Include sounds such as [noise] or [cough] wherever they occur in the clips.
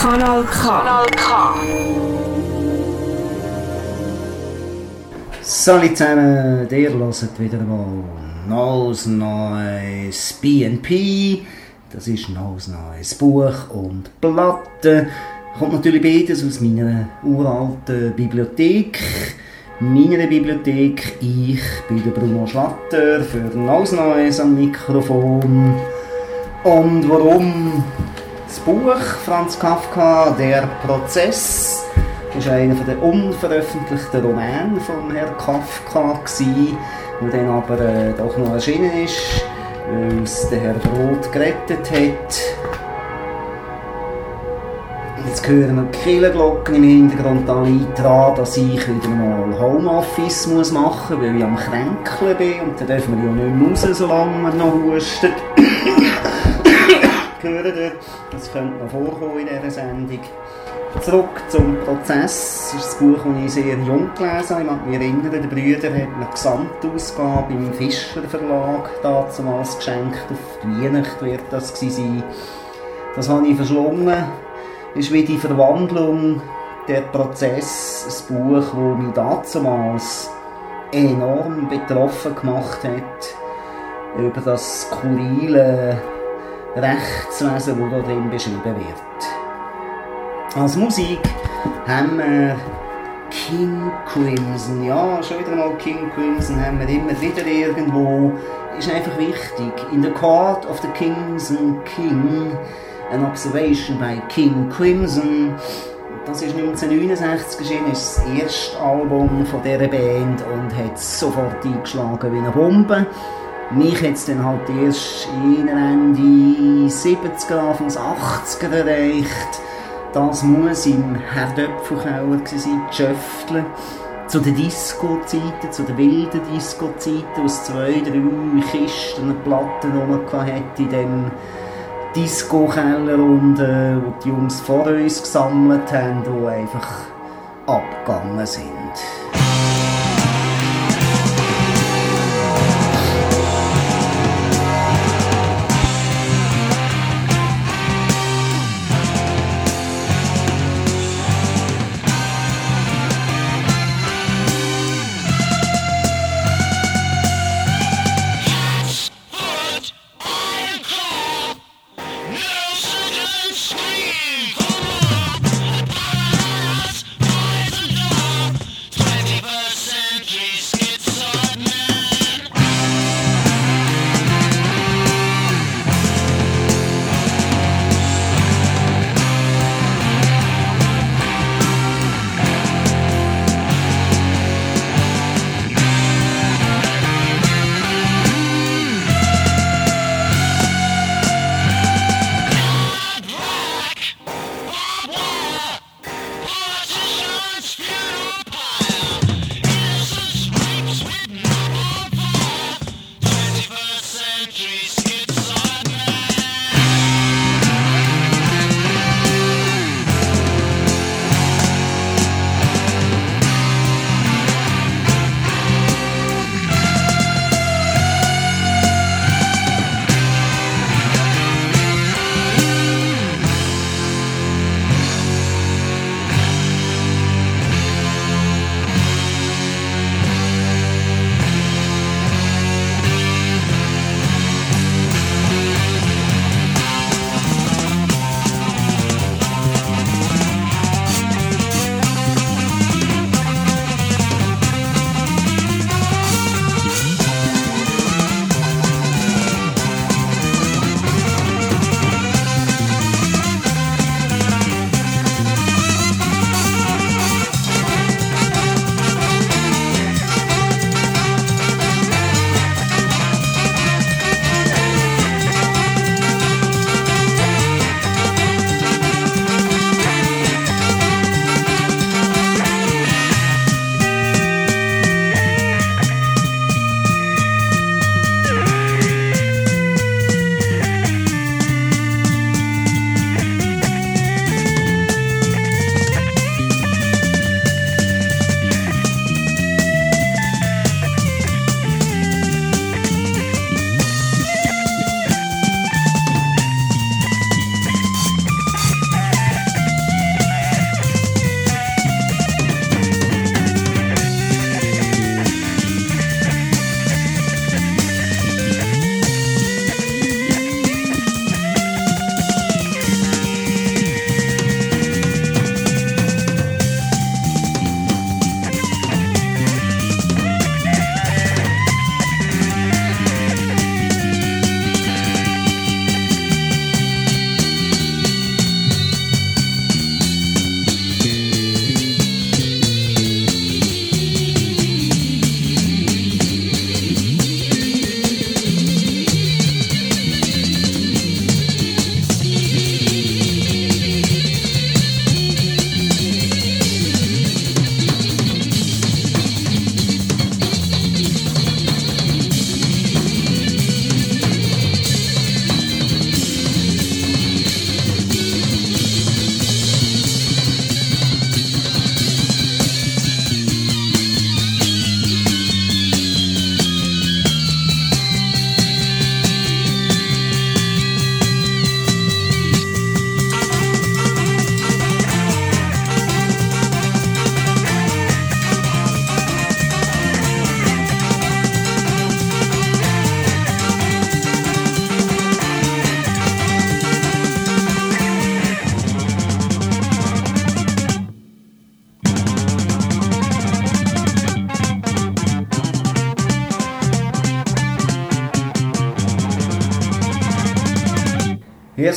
Kanal K. Kanal K. Salut zusammen, ihr hört wieder mal neues neues BNP. Das ist ein neues neues Buch und Platte. Kommt natürlich beides aus meiner uralten Bibliothek. Meiner Bibliothek. Ich bin der Bruno Schlatter für neues neues am Mikrofon. Und warum das Buch Franz Kafka, Der Prozess, ist einer der unveröffentlichten Romane von Herrn Kafka der dann aber äh, doch noch erschienen ist, weil es der Herr Brot gerettet hat. Jetzt hören wir die Kirchenglocken im Hintergrund eintragen, dass ich wieder mal Homeoffice muss machen muss, weil ich am Kränkeln bin und dann dürfen wir ja nicht mehr raus, solange wir noch husten [coughs] hören dort. Das könnte noch vorkommen in dieser Sendung. Zurück zum Prozess. Das ist ein Buch, das ich sehr jung gelesen habe. Ich mag mich erinnern, der Brüder hat eine Gesamtausgabe im Fischer Verlag damals geschenkt. Auf die Weihnacht wird das sein. Das habe ich verschlungen. Das ist wie die Verwandlung, der Prozess, ein Buch, das mich damals enorm betroffen gemacht hat über das skurrile Rechtswesen, das darin beschrieben wird. Als Musik haben wir King Crimson. Ja, schon wieder mal King Crimson haben wir immer wieder irgendwo. Ist einfach wichtig. In the Court of the Kings and King, an observation by King Crimson. Das ist 1969 geschehen, ist das erste Album von dieser Band und hat sofort eingeschlagen wie eine Bombe. Mich hat es dann halt erst in Ende 70er, Anfangs 80er erreicht. Das muss im Herr Döpfelkauer sein, Schöftle. Zu den Disco-Zeiten, zu den wilden Disco-Zeiten, aus zwei, drei Kisten und Platten rum hatte in dem Disco-Keller unten, wo die Jungs vor uns gesammelt haben, die einfach abgegangen sind.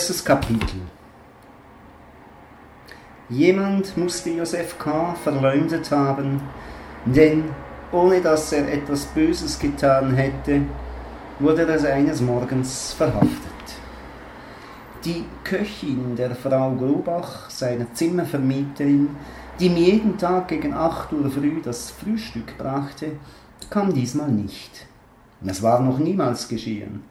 Erstes Kapitel. Jemand musste Josef K. verleumdet haben, denn ohne dass er etwas Böses getan hätte, wurde er eines Morgens verhaftet. Die Köchin der Frau Grubach, seiner Zimmervermieterin, die ihm jeden Tag gegen 8 Uhr früh das Frühstück brachte, kam diesmal nicht. Es war noch niemals geschehen.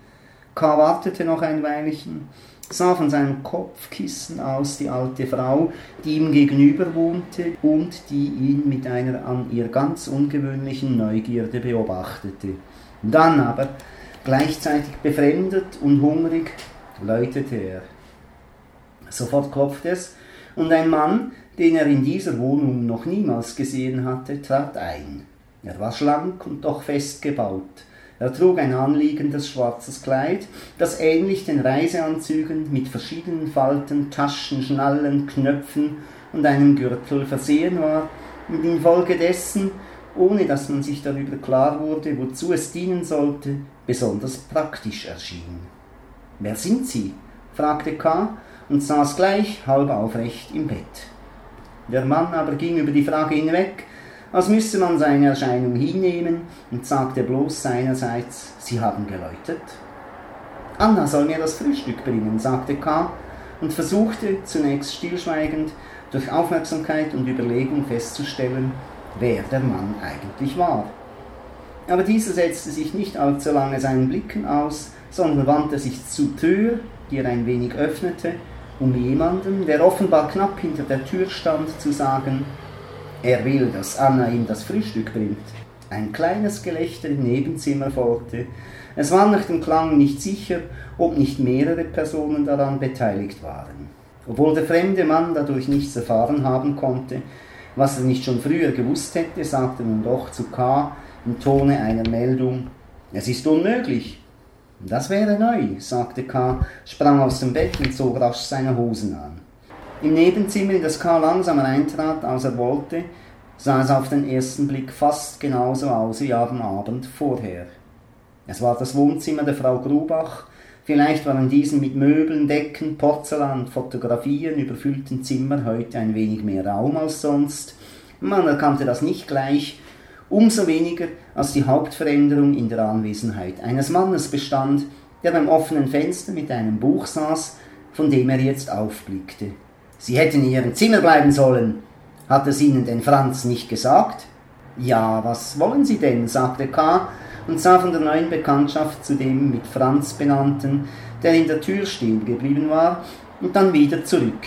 K. wartete noch ein Weilchen, sah von seinem Kopfkissen aus die alte Frau, die ihm gegenüber wohnte und die ihn mit einer an ihr ganz ungewöhnlichen Neugierde beobachtete. Dann aber, gleichzeitig befremdet und hungrig, läutete er. Sofort klopfte es, und ein Mann, den er in dieser Wohnung noch niemals gesehen hatte, trat ein. Er war schlank und doch fest gebaut. Er trug ein anliegendes schwarzes Kleid, das ähnlich den Reiseanzügen mit verschiedenen Falten, Taschen, Schnallen, Knöpfen und einem Gürtel versehen war und infolgedessen, ohne dass man sich darüber klar wurde, wozu es dienen sollte, besonders praktisch erschien. Wer sind Sie? fragte K. und saß gleich halb aufrecht im Bett. Der Mann aber ging über die Frage hinweg, als müsse man seine Erscheinung hinnehmen und sagte bloß seinerseits, Sie haben geläutet. Anna soll mir das Frühstück bringen, sagte K. und versuchte zunächst stillschweigend durch Aufmerksamkeit und Überlegung festzustellen, wer der Mann eigentlich war. Aber dieser setzte sich nicht allzu lange seinen Blicken aus, sondern wandte sich zur Tür, die er ein wenig öffnete, um jemandem, der offenbar knapp hinter der Tür stand, zu sagen, er will, dass Anna ihm das Frühstück bringt. Ein kleines Gelächter im Nebenzimmer folgte. Es war nach dem Klang nicht sicher, ob nicht mehrere Personen daran beteiligt waren. Obwohl der fremde Mann dadurch nichts erfahren haben konnte, was er nicht schon früher gewusst hätte, sagte nun doch zu K. im Tone einer Meldung, es ist unmöglich. Das wäre neu, sagte K., sprang aus dem Bett und zog rasch seine Hosen an. Im Nebenzimmer, in das K. langsam eintrat, als er wollte, sah es auf den ersten Blick fast genauso aus wie am Abend vorher. Es war das Wohnzimmer der Frau Grubach, vielleicht war in diesem mit Möbeln, Decken, Porzellan, Fotografien überfüllten Zimmer heute ein wenig mehr Raum als sonst. Man erkannte das nicht gleich, umso weniger als die Hauptveränderung in der Anwesenheit eines Mannes bestand, der beim offenen Fenster mit einem Buch saß, von dem er jetzt aufblickte. Sie hätten in Ihrem Zimmer bleiben sollen. Hat es Ihnen denn Franz nicht gesagt? Ja, was wollen Sie denn? sagte K. und sah von der neuen Bekanntschaft zu dem mit Franz benannten, der in der Tür stehen geblieben war, und dann wieder zurück.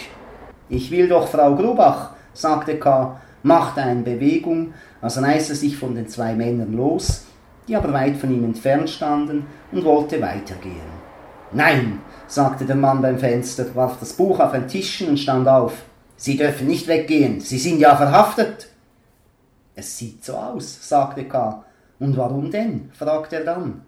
Ich will doch Frau Grubach, sagte K., machte eine Bewegung, als reiße sich von den zwei Männern los, die aber weit von ihm entfernt standen, und wollte weitergehen. Nein, sagte der Mann beim Fenster, warf das Buch auf ein Tischchen und stand auf. Sie dürfen nicht weggehen, Sie sind ja verhaftet. Es sieht so aus, sagte K. Und warum denn? fragte er dann.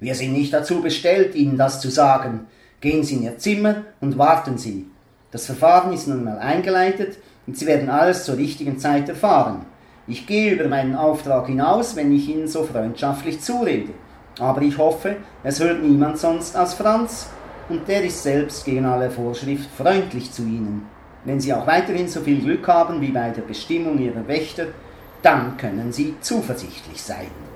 Wir sind nicht dazu bestellt, Ihnen das zu sagen. Gehen Sie in Ihr Zimmer und warten Sie. Das Verfahren ist nun mal eingeleitet und Sie werden alles zur richtigen Zeit erfahren. Ich gehe über meinen Auftrag hinaus, wenn ich Ihnen so freundschaftlich zurede. Aber ich hoffe, es hört niemand sonst als Franz und der ist selbst gegen alle Vorschrift freundlich zu ihnen. Wenn sie auch weiterhin so viel Glück haben wie bei der Bestimmung ihrer Wächter, dann können sie zuversichtlich sein.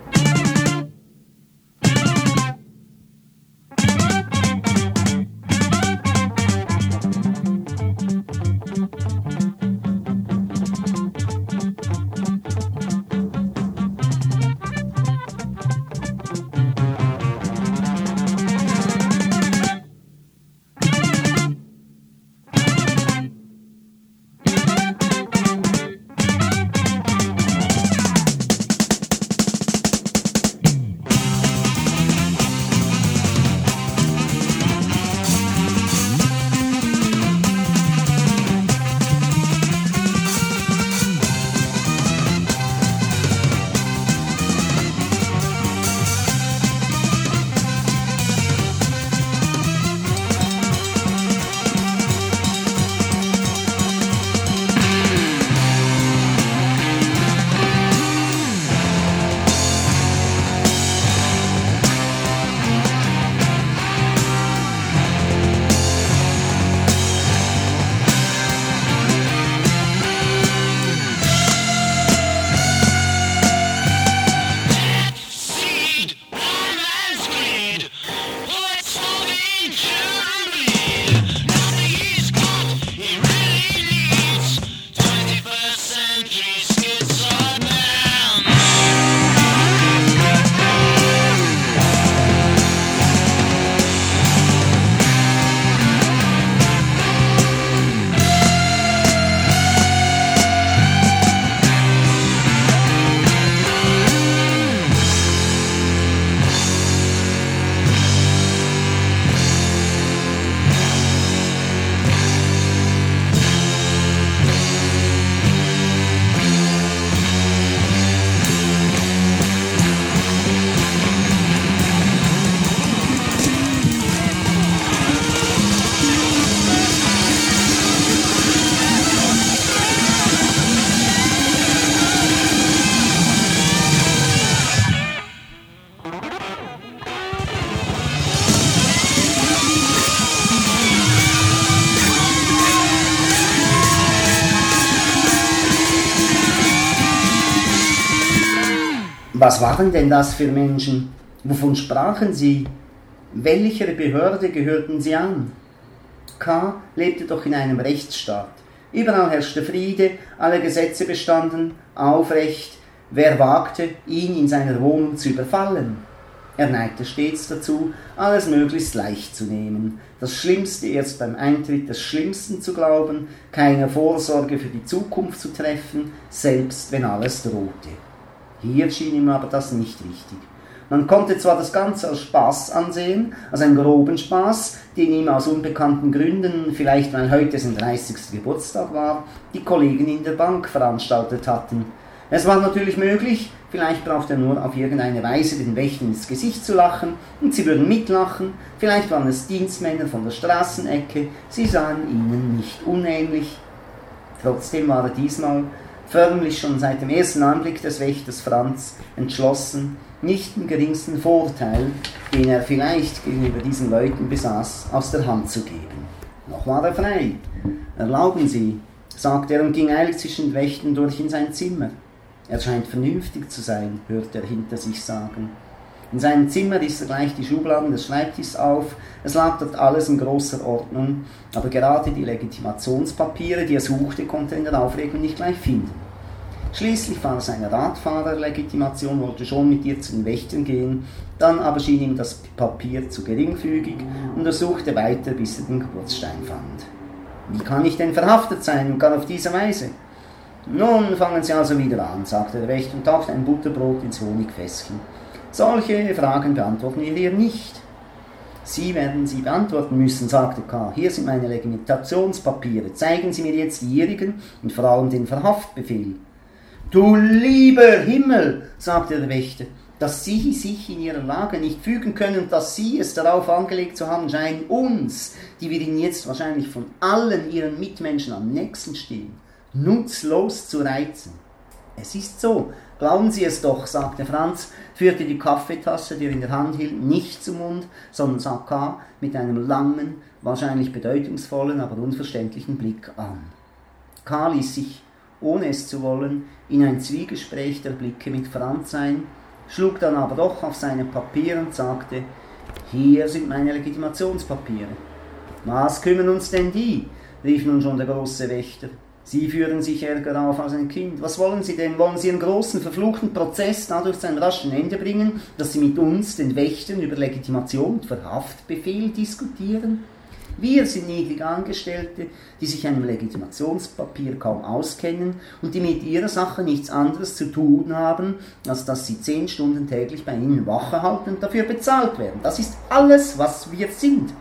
Was waren denn das für Menschen? Wovon sprachen sie? Welcher Behörde gehörten sie an? K. lebte doch in einem Rechtsstaat. Überall herrschte Friede, alle Gesetze bestanden aufrecht. Wer wagte, ihn in seiner Wohnung zu überfallen? Er neigte stets dazu, alles möglichst leicht zu nehmen, das Schlimmste erst beim Eintritt des Schlimmsten zu glauben, keine Vorsorge für die Zukunft zu treffen, selbst wenn alles drohte. Hier schien ihm aber das nicht richtig. Man konnte zwar das Ganze als Spaß ansehen, als einen groben Spaß, den ihm aus unbekannten Gründen, vielleicht weil heute sein 30. Geburtstag war, die Kollegen in der Bank veranstaltet hatten. Es war natürlich möglich, vielleicht brauchte er nur auf irgendeine Weise den Wächtern ins Gesicht zu lachen und sie würden mitlachen, vielleicht waren es Dienstmänner von der Straßenecke, sie sahen ihnen nicht unähnlich. Trotzdem war er diesmal, förmlich schon seit dem ersten Anblick des Wächters Franz, entschlossen, nicht den geringsten Vorteil, den er vielleicht gegenüber diesen Leuten besaß, aus der Hand zu geben. Noch war er frei. Erlauben Sie, sagte er und ging eilig zwischen den Wächten durch in sein Zimmer. Er scheint vernünftig zu sein, hörte er hinter sich sagen. In seinem Zimmer riss er gleich die Schubladen des Schreibtischs auf. Es lag dort alles in großer Ordnung, aber gerade die Legitimationspapiere, die er suchte, konnte er in der Aufregung nicht gleich finden. Schließlich war es eine Radfahrerlegitimation, wollte schon mit ihr zu den Wächtern gehen, dann aber schien ihm das Papier zu geringfügig und er suchte weiter, bis er den Geburtsstein fand. Wie kann ich denn verhaftet sein und gar auf diese Weise? Nun fangen Sie also wieder an, sagte der Wächter und tauchte ein Butterbrot ins Honigfässchen. Solche Fragen beantworten wir hier nicht. Sie werden sie beantworten müssen, sagte K. Hier sind meine Legitimationspapiere. Zeigen Sie mir jetzt die Ihrigen und vor allem den Verhaftbefehl. Du lieber Himmel, sagte der Wächter, dass Sie sich in Ihrer Lage nicht fügen können und dass Sie es darauf angelegt zu haben scheinen, uns, die wir Ihnen jetzt wahrscheinlich von allen Ihren Mitmenschen am nächsten stehen, nutzlos zu reizen. Es ist so, glauben Sie es doch, sagte Franz, führte die Kaffeetasse, die er in der Hand hielt, nicht zum Mund, sondern sah K. mit einem langen, wahrscheinlich bedeutungsvollen, aber unverständlichen Blick an. K. ließ sich ohne es zu wollen, in ein Zwiegespräch der Blicke mit Franz ein, schlug dann aber doch auf seine Papiere und sagte, hier sind meine Legitimationspapiere. Was kümmern uns denn die? rief nun schon der große Wächter. Sie führen sich Ärger auf als ein Kind. Was wollen Sie denn? Wollen Sie einen großen, verfluchten Prozess dadurch zu einem raschen Ende bringen, dass Sie mit uns, den Wächtern, über Legitimation und Verhaftbefehl diskutieren? Wir sind niedrig Angestellte, die sich einem Legitimationspapier kaum auskennen und die mit ihrer Sache nichts anderes zu tun haben, als dass sie zehn Stunden täglich bei ihnen Wache halten und dafür bezahlt werden. Das ist alles, was wir sind.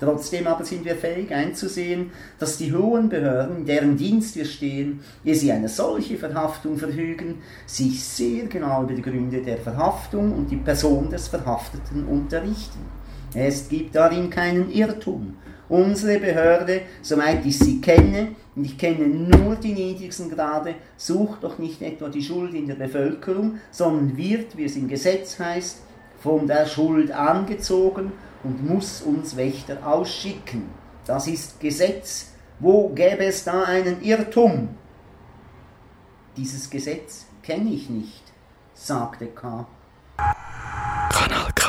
Trotzdem aber sind wir fähig einzusehen, dass die hohen Behörden, in deren Dienst wir stehen, ehe sie eine solche Verhaftung verfügen, sich sehr genau über die Gründe der Verhaftung und die Person des Verhafteten unterrichten. Es gibt darin keinen Irrtum. Unsere Behörde, soweit ich sie kenne, und ich kenne nur die niedrigsten Grade, sucht doch nicht etwa die Schuld in der Bevölkerung, sondern wird, wie es im Gesetz heißt, von der Schuld angezogen und muss uns Wächter ausschicken. Das ist Gesetz. Wo gäbe es da einen Irrtum? Dieses Gesetz kenne ich nicht, sagte K. Kanal K.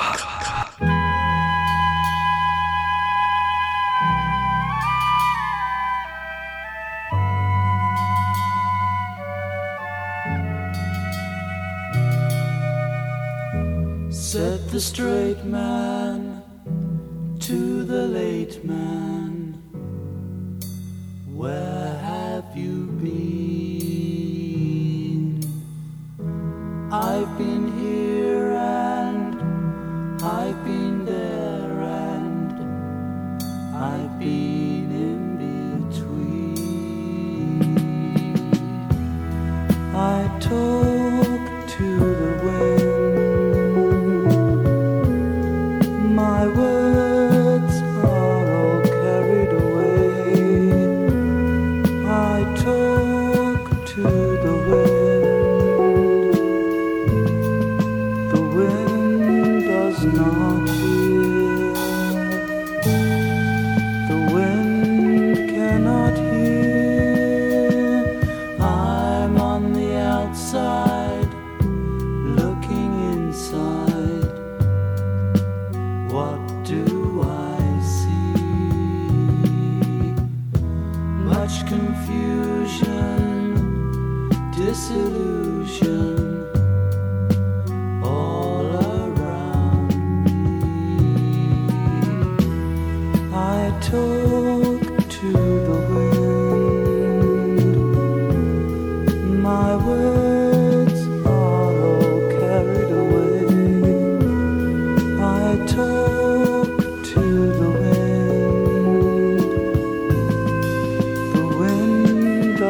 Said the straight man man,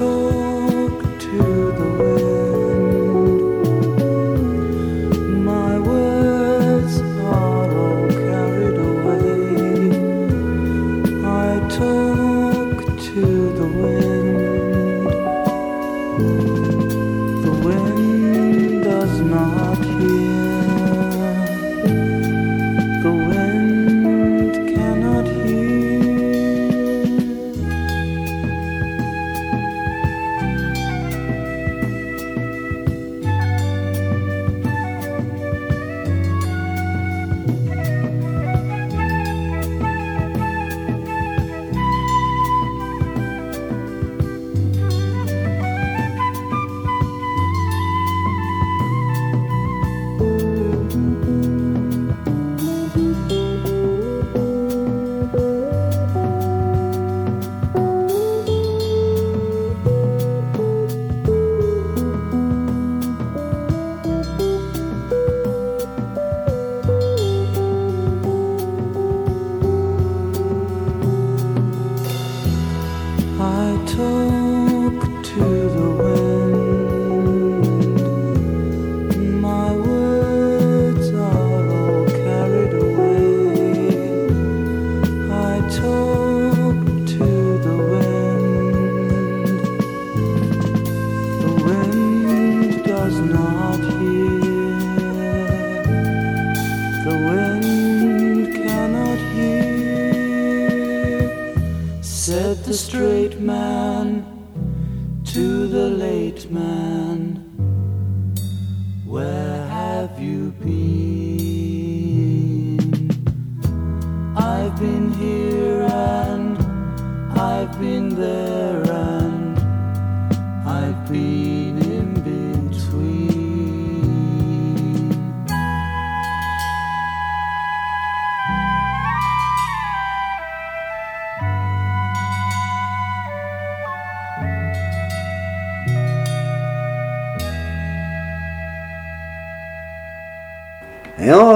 told.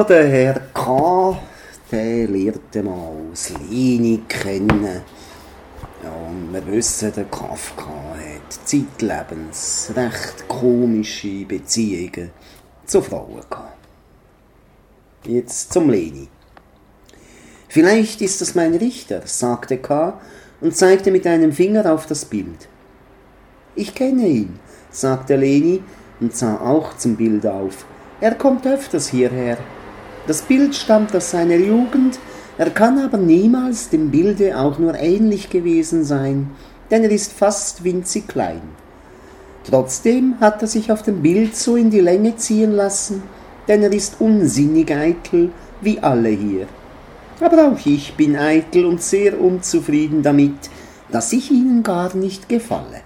Der Herr K., der lernte mal das Lini kennen. Ja, und wir wissen, der Kafka hat zeitlebens recht komische Beziehungen zu Frauen gehabt. Jetzt zum Leni. Vielleicht ist das mein Richter, sagte K. und zeigte mit einem Finger auf das Bild. Ich kenne ihn, sagte Leni und sah auch zum Bild auf. Er kommt öfters hierher. Das Bild stammt aus seiner Jugend, er kann aber niemals dem Bilde auch nur ähnlich gewesen sein, denn er ist fast winzig klein. Trotzdem hat er sich auf dem Bild so in die Länge ziehen lassen, denn er ist unsinnig eitel, wie alle hier. Aber auch ich bin eitel und sehr unzufrieden damit, dass ich ihnen gar nicht gefalle.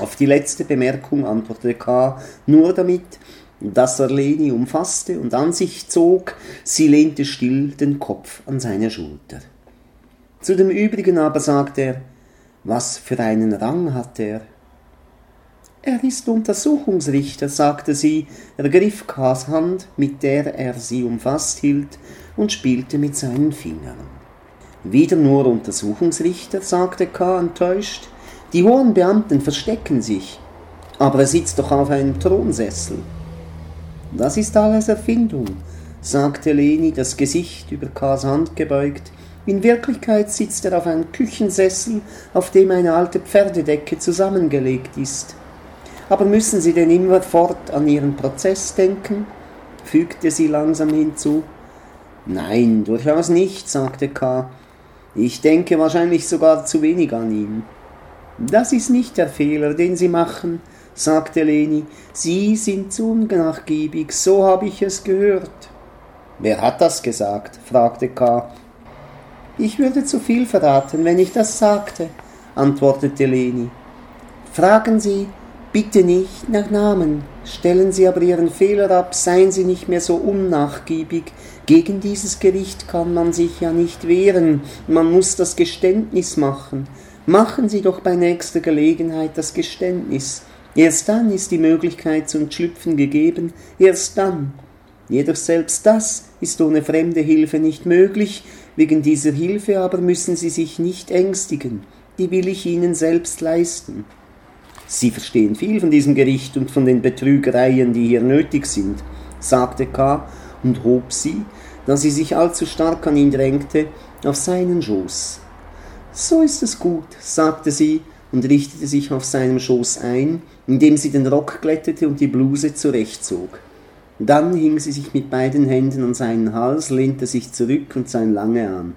Auf die letzte Bemerkung antwortete K. nur damit, dass er Leni umfasste und an sich zog, sie lehnte still den Kopf an seine Schulter. Zu dem übrigen aber sagte er, was für einen Rang hat er? Er ist Untersuchungsrichter, sagte sie, ergriff Ks Hand, mit der er sie umfasst hielt, und spielte mit seinen Fingern. Wieder nur Untersuchungsrichter, sagte K. enttäuscht. Die hohen Beamten verstecken sich. Aber er sitzt doch auf einem Thronsessel. Das ist alles Erfindung, sagte Leni, das Gesicht über Ks Hand gebeugt. In Wirklichkeit sitzt er auf einem Küchensessel, auf dem eine alte Pferdedecke zusammengelegt ist. Aber müssen Sie denn immerfort an Ihren Prozess denken? fügte sie langsam hinzu. Nein, durchaus nicht, sagte K. Ich denke wahrscheinlich sogar zu wenig an ihn. Das ist nicht der Fehler, den Sie machen, sagte Leni. Sie sind zu unnachgiebig, so habe ich es gehört. Wer hat das gesagt? fragte K. Ich würde zu viel verraten, wenn ich das sagte, antwortete Leni. Fragen Sie bitte nicht nach Namen, stellen Sie aber Ihren Fehler ab, seien Sie nicht mehr so unnachgiebig. Gegen dieses Gericht kann man sich ja nicht wehren, man muss das Geständnis machen. Machen Sie doch bei nächster Gelegenheit das Geständnis. Erst dann ist die Möglichkeit zum Entschlüpfen gegeben, erst dann. Jedoch selbst das ist ohne fremde Hilfe nicht möglich, wegen dieser Hilfe aber müssen Sie sich nicht ängstigen, die will ich Ihnen selbst leisten. Sie verstehen viel von diesem Gericht und von den Betrügereien, die hier nötig sind, sagte K. und hob sie, da sie sich allzu stark an ihn drängte, auf seinen Schoß. So ist es gut, sagte sie und richtete sich auf seinem Schoß ein, indem sie den Rock glättete und die Bluse zurechtzog. Dann hing sie sich mit beiden Händen an seinen Hals, lehnte sich zurück und sah ihn lange an.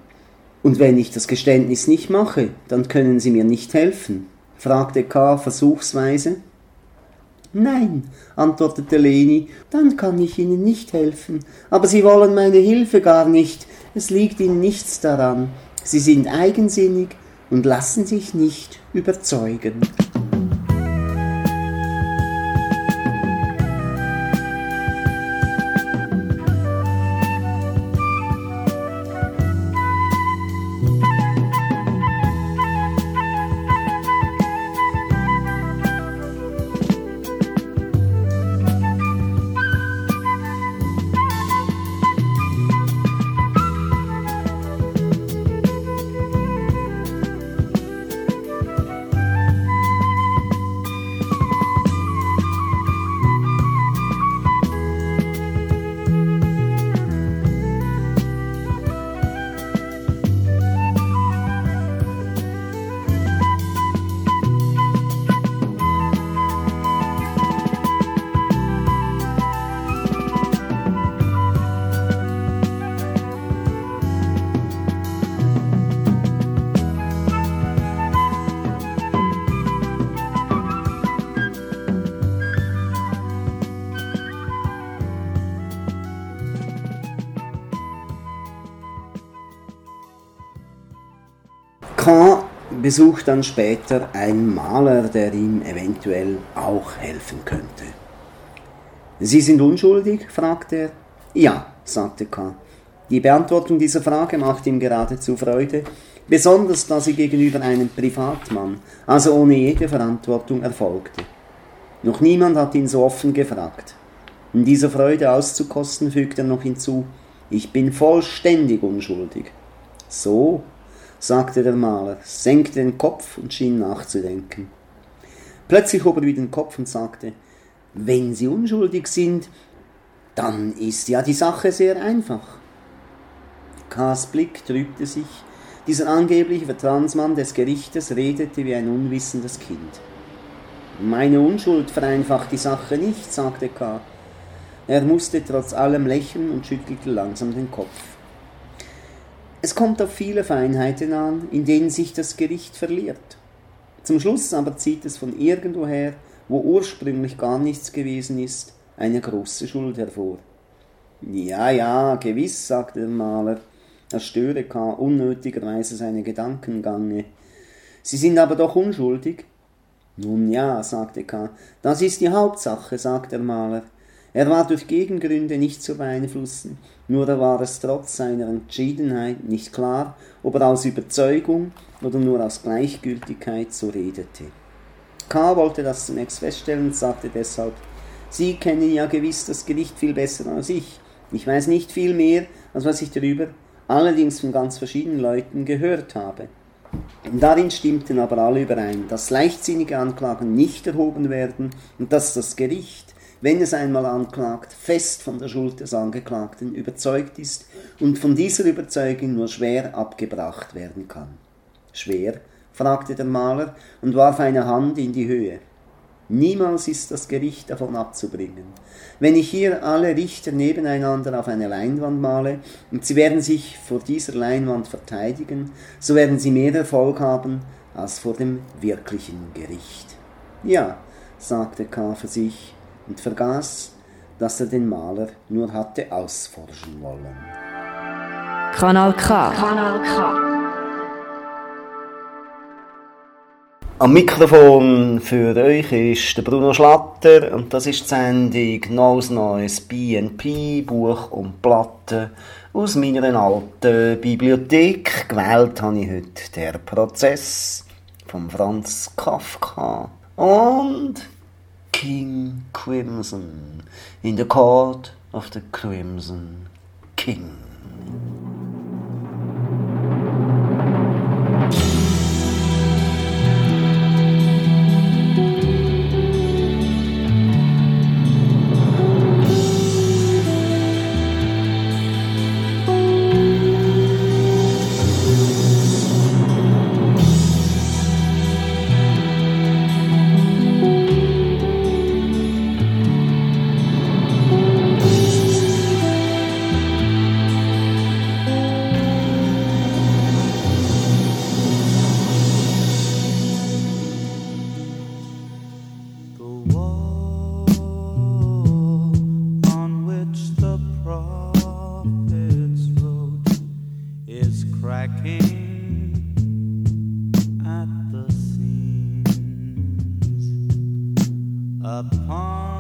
Und wenn ich das Geständnis nicht mache, dann können Sie mir nicht helfen, fragte K. versuchsweise. Nein, antwortete Leni, dann kann ich Ihnen nicht helfen. Aber Sie wollen meine Hilfe gar nicht. Es liegt Ihnen nichts daran. Sie sind eigensinnig und lassen sich nicht überzeugen. Besucht dann später einen Maler, der ihm eventuell auch helfen könnte. Sie sind unschuldig? fragte er. Ja, sagte K. Die Beantwortung dieser Frage macht ihm geradezu Freude, besonders da sie gegenüber einem Privatmann, also ohne jede Verantwortung, erfolgte. Noch niemand hat ihn so offen gefragt. Um diese Freude auszukosten, fügt er noch hinzu, ich bin vollständig unschuldig. So, sagte der Maler, senkte den Kopf und schien nachzudenken. Plötzlich hob er wieder den Kopf und sagte, wenn Sie unschuldig sind, dann ist ja die Sache sehr einfach. K.s Blick trübte sich. Dieser angebliche Vertransmann des Gerichtes redete wie ein unwissendes Kind. Meine Unschuld vereinfacht die Sache nicht, sagte K. Er musste trotz allem lächeln und schüttelte langsam den Kopf. Es kommt auf viele Feinheiten an, in denen sich das Gericht verliert. Zum Schluss aber zieht es von irgendwoher, wo ursprünglich gar nichts gewesen ist, eine große Schuld hervor. Ja, ja, gewiss, sagte der Maler. Er störe K. unnötigerweise seine Gedankengange. Sie sind aber doch unschuldig. Nun ja, sagte K. Das ist die Hauptsache, sagte der Maler. Er war durch Gegengründe nicht zu beeinflussen, nur war es trotz seiner Entschiedenheit nicht klar, ob er aus Überzeugung oder nur aus Gleichgültigkeit so redete. K. wollte das zunächst feststellen und sagte deshalb, Sie kennen ja gewiss das Gericht viel besser als ich. Ich weiß nicht viel mehr, als was ich darüber, allerdings von ganz verschiedenen Leuten gehört habe. Darin stimmten aber alle überein, dass leichtsinnige Anklagen nicht erhoben werden und dass das Gericht wenn es einmal anklagt, fest von der Schuld des Angeklagten überzeugt ist und von dieser Überzeugung nur schwer abgebracht werden kann. Schwer? fragte der Maler und warf eine Hand in die Höhe. Niemals ist das Gericht davon abzubringen. Wenn ich hier alle Richter nebeneinander auf eine Leinwand male und sie werden sich vor dieser Leinwand verteidigen, so werden sie mehr Erfolg haben als vor dem wirklichen Gericht. Ja, sagte K. für sich und vergaß, dass er den Maler nur hatte ausforschen wollen. Kanal K. Kanal K. Am Mikrofon für euch ist der Bruno Schlatter und das ist die Sendung Neues Neues BNP, Buch und Platte aus meiner alten Bibliothek. Gewählt habe ich heute der Prozess von Franz Kafka und King Crimson in the Court of the Crimson King. upon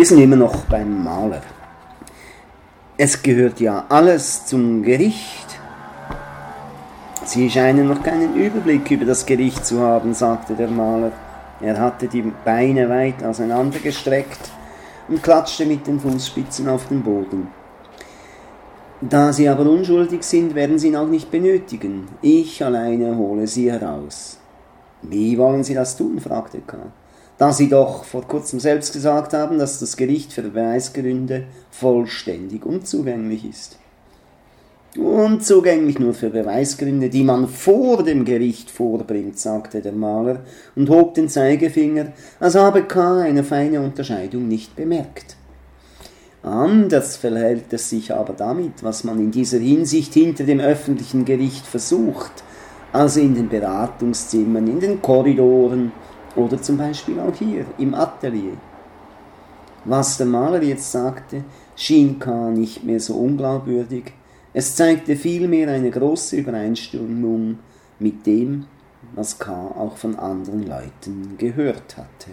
Wir sind immer noch beim Maler. Es gehört ja alles zum Gericht. Sie scheinen noch keinen Überblick über das Gericht zu haben, sagte der Maler. Er hatte die Beine weit auseinandergestreckt und klatschte mit den Fußspitzen auf den Boden. Da Sie aber unschuldig sind, werden Sie ihn auch nicht benötigen. Ich alleine hole Sie heraus. Wie wollen Sie das tun? fragte K. Da Sie doch vor kurzem selbst gesagt haben, dass das Gericht für Beweisgründe vollständig unzugänglich ist. Unzugänglich nur für Beweisgründe, die man vor dem Gericht vorbringt, sagte der Maler und hob den Zeigefinger, als habe K. eine feine Unterscheidung nicht bemerkt. Anders verhält es sich aber damit, was man in dieser Hinsicht hinter dem öffentlichen Gericht versucht, also in den Beratungszimmern, in den Korridoren oder zum Beispiel auch hier im Atelier. Was der Maler jetzt sagte, schien K. nicht mehr so unglaubwürdig, es zeigte vielmehr eine große Übereinstimmung mit dem, was K. auch von anderen Leuten gehört hatte.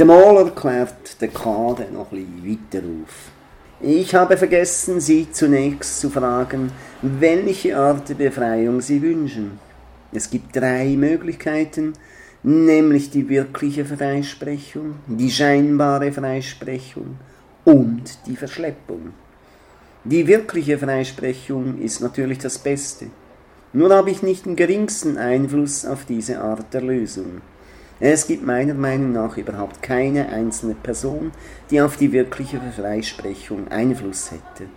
Der Maler klärt den Kader noch ein weiter auf. Ich habe vergessen, Sie zunächst zu fragen, welche Art der Befreiung Sie wünschen. Es gibt drei Möglichkeiten, nämlich die wirkliche Freisprechung, die scheinbare Freisprechung und die Verschleppung. Die wirkliche Freisprechung ist natürlich das Beste. Nur habe ich nicht den geringsten Einfluss auf diese Art der Lösung. Es gibt meiner Meinung nach überhaupt keine einzelne Person, die auf die wirkliche Freisprechung Einfluss hätte.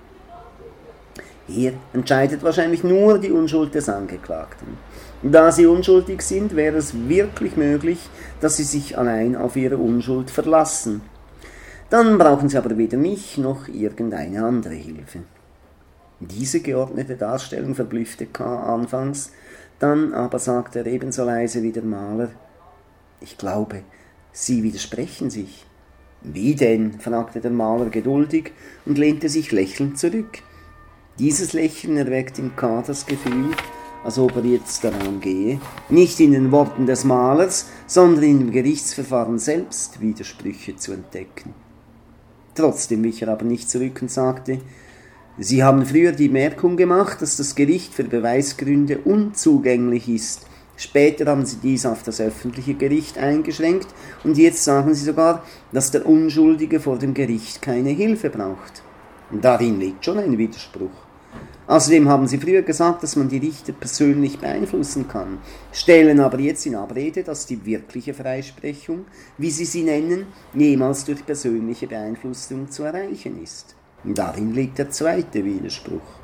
Hier entscheidet wahrscheinlich nur die Unschuld des Angeklagten. Da sie unschuldig sind, wäre es wirklich möglich, dass sie sich allein auf ihre Unschuld verlassen. Dann brauchen sie aber weder mich noch irgendeine andere Hilfe. Diese geordnete Darstellung verblüffte K. anfangs, dann aber sagte er ebenso leise wie der Maler, ich glaube, Sie widersprechen sich. Wie denn? fragte der Maler geduldig und lehnte sich lächelnd zurück. Dieses Lächeln erweckt im K. das Gefühl, als ob er jetzt daran gehe, nicht in den Worten des Malers, sondern im Gerichtsverfahren selbst Widersprüche zu entdecken. Trotzdem wich er aber nicht zurück und sagte, Sie haben früher die Merkung gemacht, dass das Gericht für Beweisgründe unzugänglich ist Später haben sie dies auf das öffentliche Gericht eingeschränkt und jetzt sagen sie sogar, dass der Unschuldige vor dem Gericht keine Hilfe braucht. Darin liegt schon ein Widerspruch. Außerdem haben sie früher gesagt, dass man die Richter persönlich beeinflussen kann, stellen aber jetzt in Abrede, dass die wirkliche Freisprechung, wie sie sie nennen, jemals durch persönliche Beeinflussung zu erreichen ist. Darin liegt der zweite Widerspruch.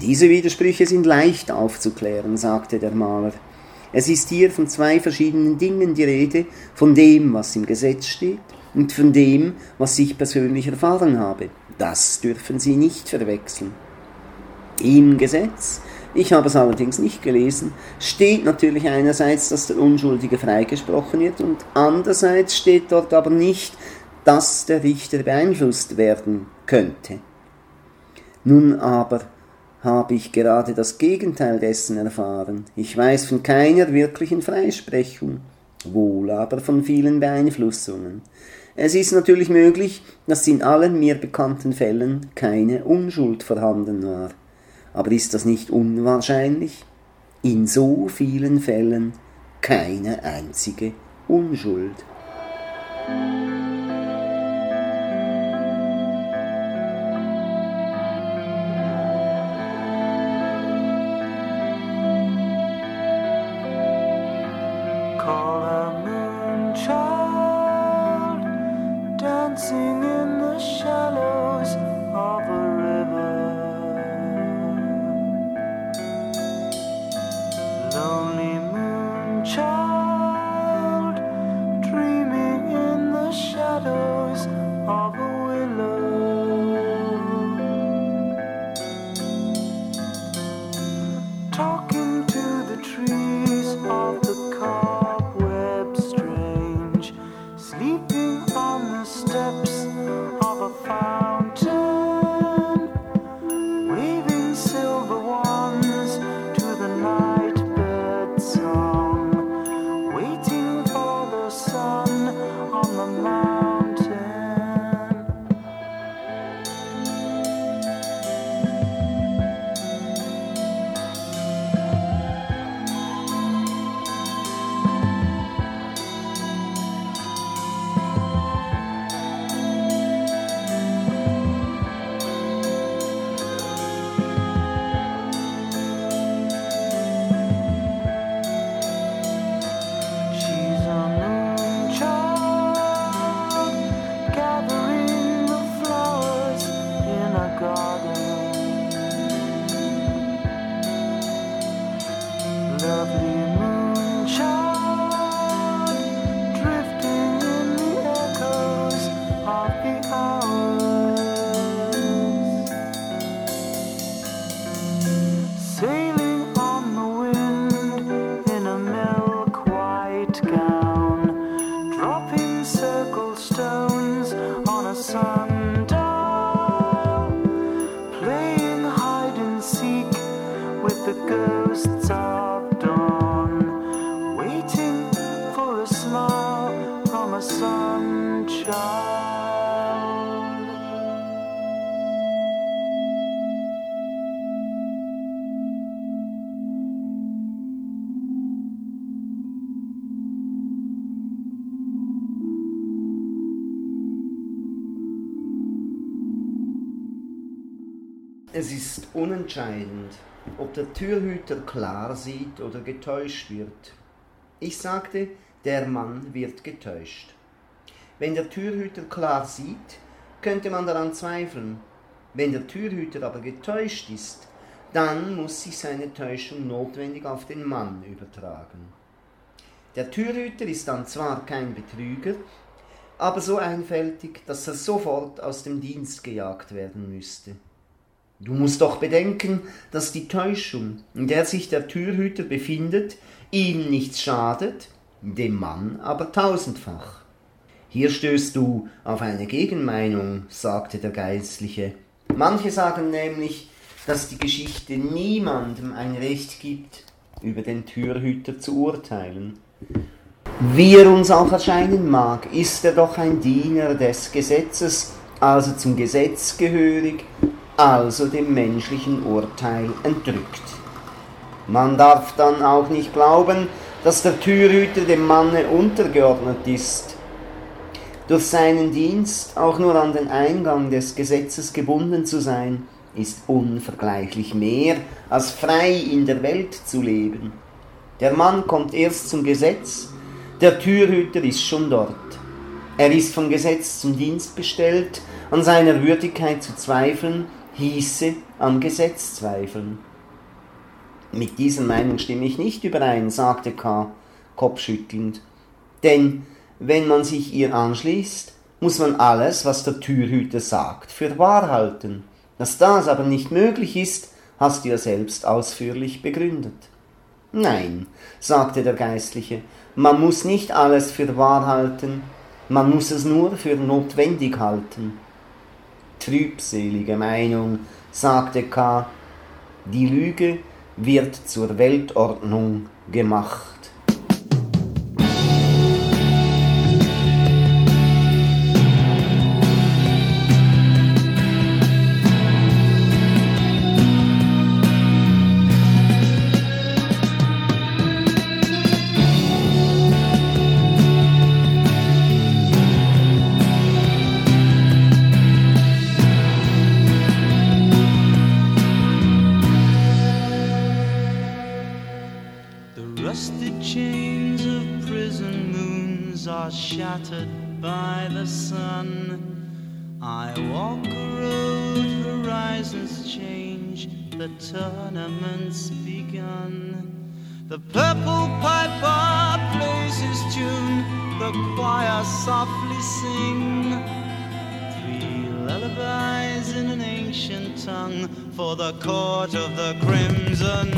Diese Widersprüche sind leicht aufzuklären, sagte der Maler. Es ist hier von zwei verschiedenen Dingen die Rede, von dem, was im Gesetz steht, und von dem, was ich persönlich erfahren habe. Das dürfen Sie nicht verwechseln. Im Gesetz, ich habe es allerdings nicht gelesen, steht natürlich einerseits, dass der Unschuldige freigesprochen wird und andererseits steht dort aber nicht, dass der Richter beeinflusst werden könnte. Nun aber, habe ich gerade das Gegenteil dessen erfahren. Ich weiß von keiner wirklichen Freisprechung, wohl aber von vielen Beeinflussungen. Es ist natürlich möglich, dass in allen mir bekannten Fällen keine Unschuld vorhanden war. Aber ist das nicht unwahrscheinlich? In so vielen Fällen keine einzige Unschuld. Ist unentscheidend, ob der Türhüter klar sieht oder getäuscht wird. Ich sagte, der Mann wird getäuscht. Wenn der Türhüter klar sieht, könnte man daran zweifeln. Wenn der Türhüter aber getäuscht ist, dann muss sich seine Täuschung notwendig auf den Mann übertragen. Der Türhüter ist dann zwar kein Betrüger, aber so einfältig, dass er sofort aus dem Dienst gejagt werden müsste. Du musst doch bedenken, dass die Täuschung, in der sich der Türhüter befindet, ihm nichts schadet, dem Mann aber tausendfach. Hier stößt du auf eine Gegenmeinung, sagte der Geistliche. Manche sagen nämlich, dass die Geschichte niemandem ein Recht gibt, über den Türhüter zu urteilen. Wie er uns auch erscheinen mag, ist er doch ein Diener des Gesetzes, also zum Gesetz gehörig also dem menschlichen Urteil entrückt. Man darf dann auch nicht glauben, dass der Türhüter dem Manne untergeordnet ist. Durch seinen Dienst auch nur an den Eingang des Gesetzes gebunden zu sein, ist unvergleichlich mehr, als frei in der Welt zu leben. Der Mann kommt erst zum Gesetz, der Türhüter ist schon dort. Er ist vom Gesetz zum Dienst bestellt, an seiner Würdigkeit zu zweifeln, hieße am Gesetz zweifeln. Mit dieser Meinung stimme ich nicht überein, sagte K. kopfschüttelnd. Denn wenn man sich ihr anschließt, muss man alles, was der Türhüter sagt, für wahr halten. Dass das aber nicht möglich ist, hast du ja selbst ausführlich begründet. Nein, sagte der Geistliche, man muss nicht alles für wahr halten, man muss es nur für notwendig halten trübselige Meinung, sagte K., die Lüge wird zur Weltordnung gemacht. Tournament's begun. The purple piper plays his tune, the choir softly sing. Three lullabies in an ancient tongue for the court of the crimson.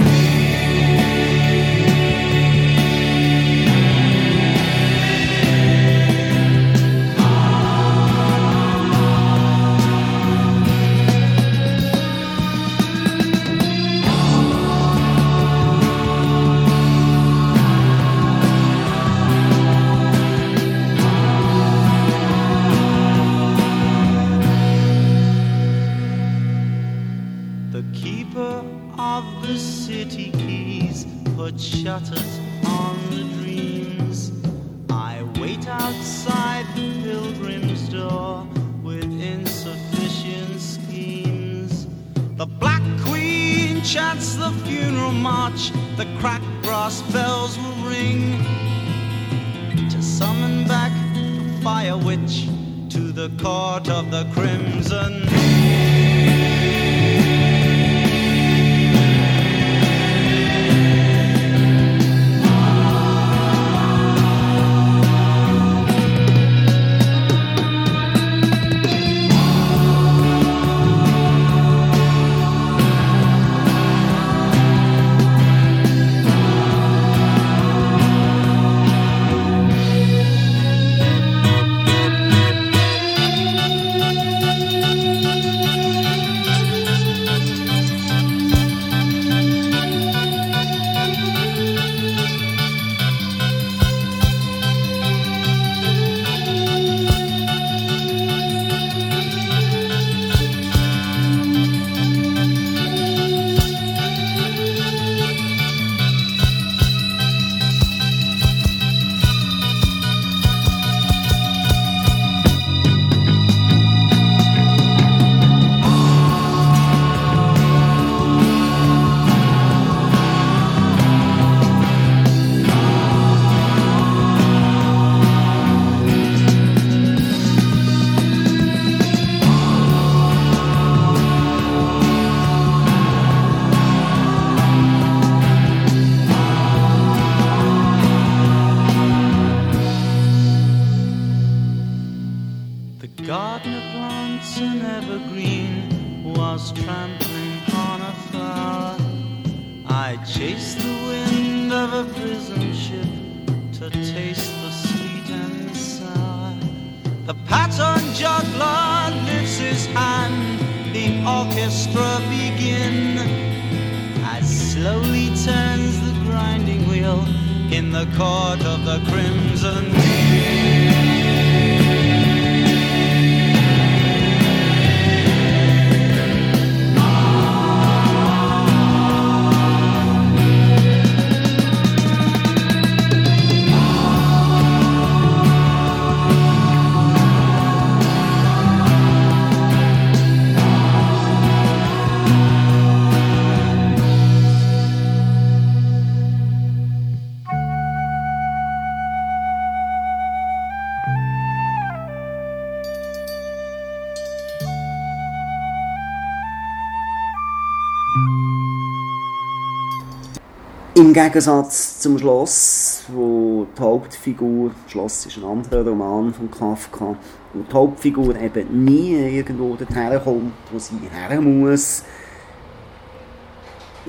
Im Gegensatz zum Schloss, wo die Hauptfigur, Schloss ist ein anderer Roman von Kafka, wo die Hauptfigur eben nie irgendwo dorthin kommt, wo sie her muss,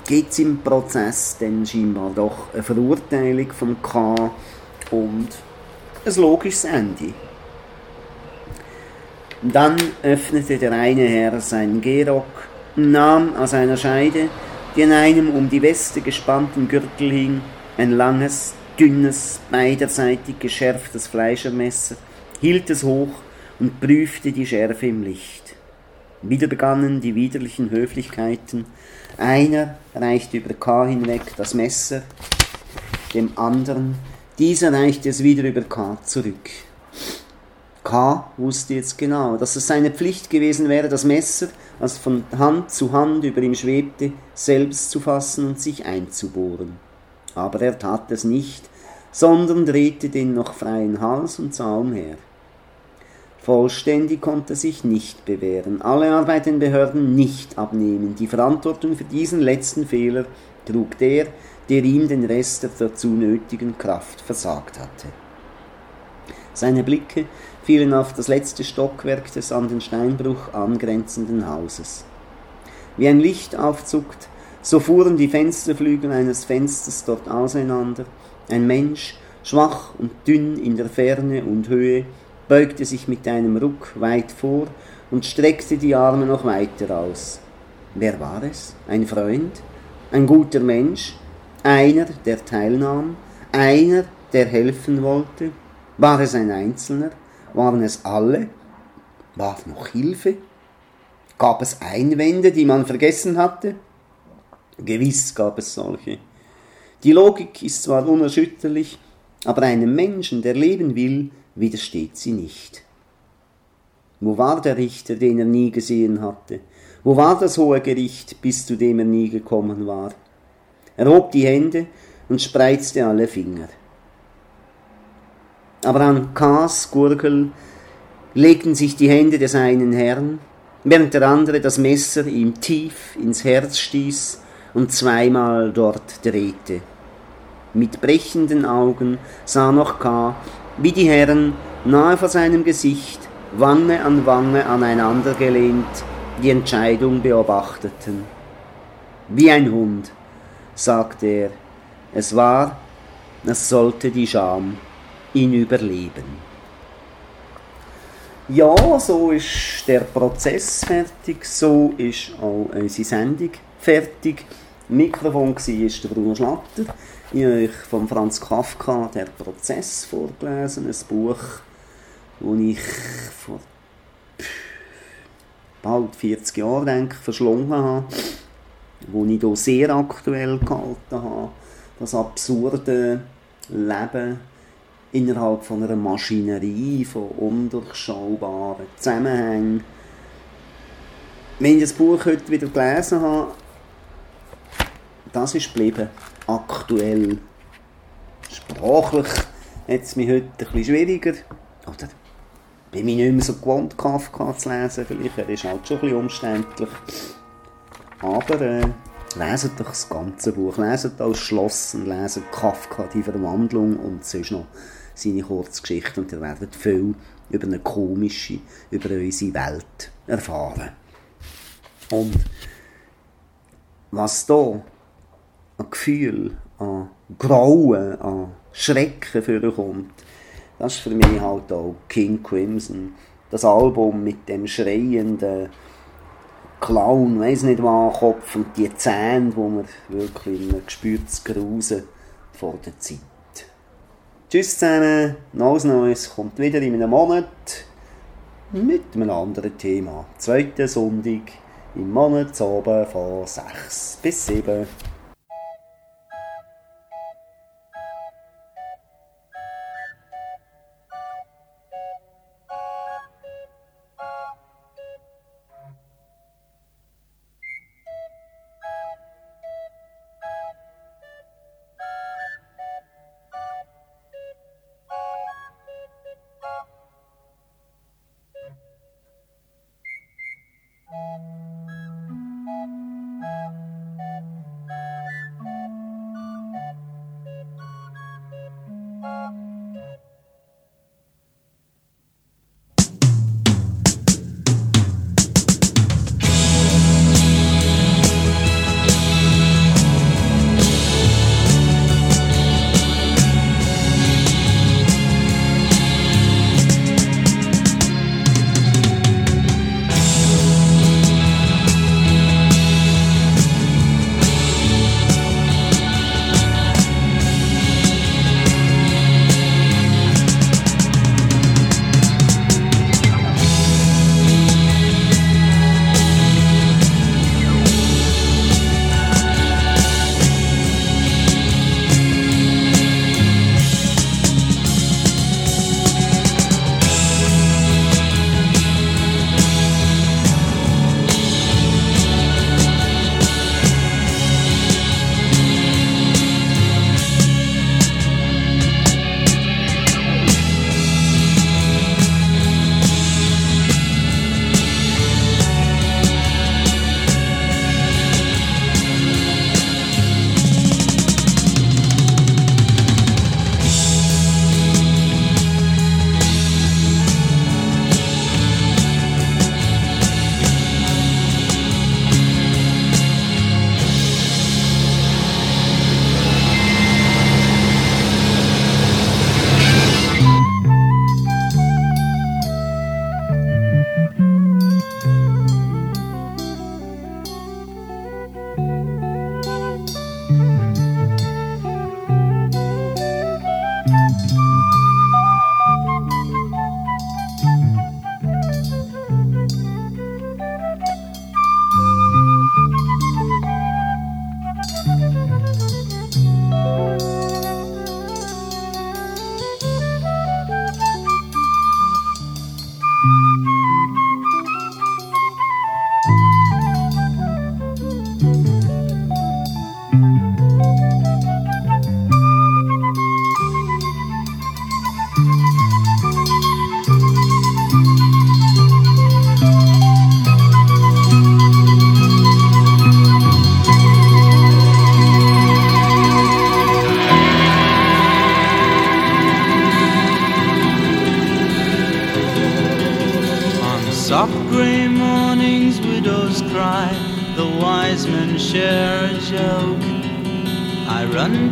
gibt es im Prozess dann scheinbar doch eine Verurteilung von K und ein logisches Ende. Dann öffnete der eine Herr seinen Gehrock, nahm aus einer Scheide die an einem um die Weste gespannten Gürtel hing, ein langes, dünnes, beiderseitig geschärftes Fleischermesser, hielt es hoch und prüfte die Schärfe im Licht. Wieder begannen die widerlichen Höflichkeiten. Einer reichte über K hinweg das Messer, dem anderen, dieser reichte es wieder über K zurück. K wusste jetzt genau, dass es seine Pflicht gewesen wäre, das Messer, das von Hand zu Hand über ihm schwebte, selbst zu fassen und sich einzubohren. Aber er tat es nicht, sondern drehte den noch freien Hals und sah umher. Vollständig konnte sich nicht bewähren, alle Arbeit den Behörden nicht abnehmen. Die Verantwortung für diesen letzten Fehler trug der, der ihm den Rest der dazu nötigen Kraft versagt hatte. Seine Blicke fielen auf das letzte Stockwerk des an den Steinbruch angrenzenden Hauses. Wie ein Licht aufzuckt, so fuhren die Fensterflügel eines Fensters dort auseinander. Ein Mensch, schwach und dünn in der Ferne und Höhe, beugte sich mit einem Ruck weit vor und streckte die Arme noch weiter aus. Wer war es? Ein Freund? Ein guter Mensch? Einer, der teilnahm? Einer, der helfen wollte? War es ein Einzelner? Waren es alle? War noch Hilfe? Gab es Einwände, die man vergessen hatte? Gewiss gab es solche. Die Logik ist zwar unerschütterlich, aber einem Menschen, der leben will, widersteht sie nicht. Wo war der Richter, den er nie gesehen hatte? Wo war das hohe Gericht, bis zu dem er nie gekommen war? Er hob die Hände und spreizte alle Finger aber an Kas Gurgel legten sich die Hände des einen Herrn, während der andere das Messer ihm tief ins Herz stieß und zweimal dort drehte. Mit brechenden Augen sah noch K., wie die Herren nahe vor seinem Gesicht, Wange an Wange aneinander gelehnt, die Entscheidung beobachteten. Wie ein Hund, sagte er, es war, es sollte die Scham ihn überleben. Ja, so ist der Prozess fertig, so ist auch unsere Sendung fertig. Mikrofon war der Bruno Schlatter. Ich habe euch von Franz Kafka «Der Prozess» vorgelesen, ein Buch, das ich vor bald 40 Jahren denke, verschlungen habe, das ich hier sehr aktuell gehalten habe. Das absurde Leben innerhalb von einer Maschinerie von undurchschaubaren Zusammenhängen. Wenn ich das Buch heute wieder gelesen habe, das ist geblieben aktuell. Sprachlich hat es mich heute ein bisschen schwieriger. Oder bin ich nicht mehr so gewohnt, Kafka zu lesen. Vielleicht ist halt schon ein bisschen umständlich. Aber äh, leset doch das ganze Buch. Leset das Schloss und leset Kafka, die Verwandlung und sonst noch seine Kurzgeschichte und ihr werdet viel über eine komische, über unsere Welt erfahren. Und was da an Gefühl, an Grauen, an Schrecken vorkommt, das ist für mich halt auch King Crimson. Das Album mit dem schreienden Clown, weiß nicht was, Kopf und die Zähne, wo man wirklich in einem gespürtes Grusen vor der Zeit. Tschüss zusammen, neues Neues kommt wieder in einem Monat mit einem anderen Thema. Zweiter Sonntag im Monat oben von 6 bis 7.